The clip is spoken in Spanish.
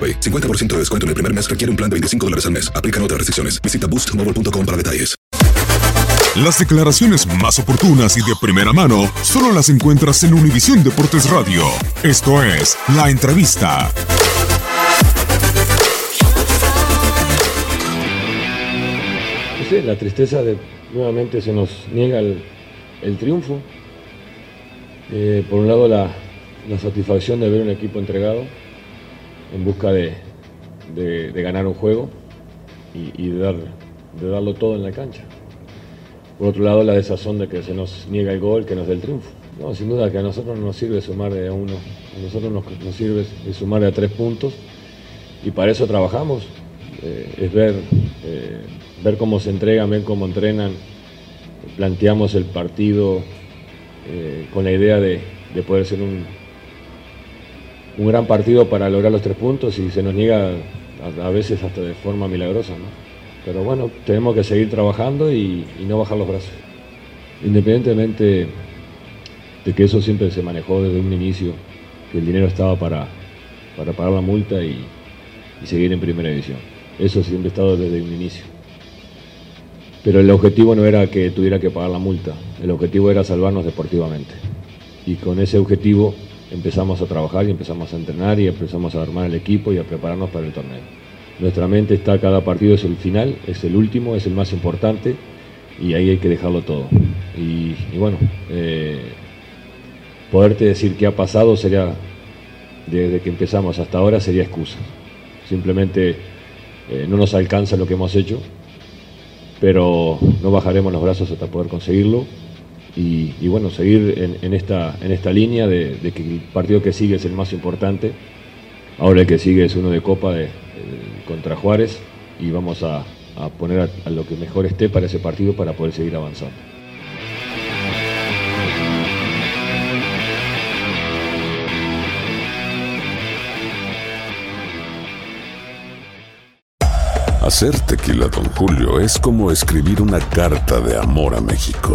AroPay. 50% de descuento en el primer mes requiere un plan de 25 dólares al mes. Aplican otras restricciones. Visita boostmobile.com para detalles. Las declaraciones más oportunas y de primera mano solo las encuentras en Univisión Deportes Radio. Esto es La Entrevista. No sé, la tristeza de nuevamente se nos niega el, el triunfo. Eh, por un lado la, la satisfacción de ver un equipo entregado en busca de, de- ganar un juego y, de, dar, de darlo todo en la cancha. Por otro lado, la desazón de que se nos niega el gol que nos dé el triunfo. No, sin duda que a nosotros no nos sirve sumar de a uno, a nosotros nos, sirve sumar de a tres puntos y para eso trabajamos. Eh, es ver, eh, ver cómo se entregan, ver cómo entrenan. Planteamos el partido eh, con la idea de, de poder ser un, un gran partido para lograr los tres puntos y se nos niega a, veces hasta de forma milagrosa. ¿no? Pero bueno, tenemos que seguir trabajando y, no bajar los brazos. Independientemente de que eso siempre se manejó desde un inicio, que el dinero estaba para, para pagar la multa y, y seguir en primera división. Eso siempre ha estado desde un inicio. Pero el objetivo no era que tuviera que pagar la multa, el objetivo era salvarnos deportivamente. Y con ese objetivo empezamos a trabajar y empezamos a entrenar y empezamos a armar el equipo y a prepararnos para el torneo. Nuestra mente está, cada partido es el final, es el último, es el más importante y ahí hay que dejarlo todo. Y, bueno, eh, poderte decir qué ha pasado sería, desde que empezamos hasta ahora, sería excusa. Simplemente eh, no nos alcanza lo que hemos hecho, pero no bajaremos los brazos hasta poder conseguirlo y, bueno, seguir en, esta, en esta línea de, que el partido que sigue es el más importante. Ahora el que sigue es uno de Copa de- contra Juárez y vamos a, a poner a, a lo que mejor esté para ese partido para poder seguir avanzando. Hacer tequila, Don Julio, es como escribir una carta de amor a México.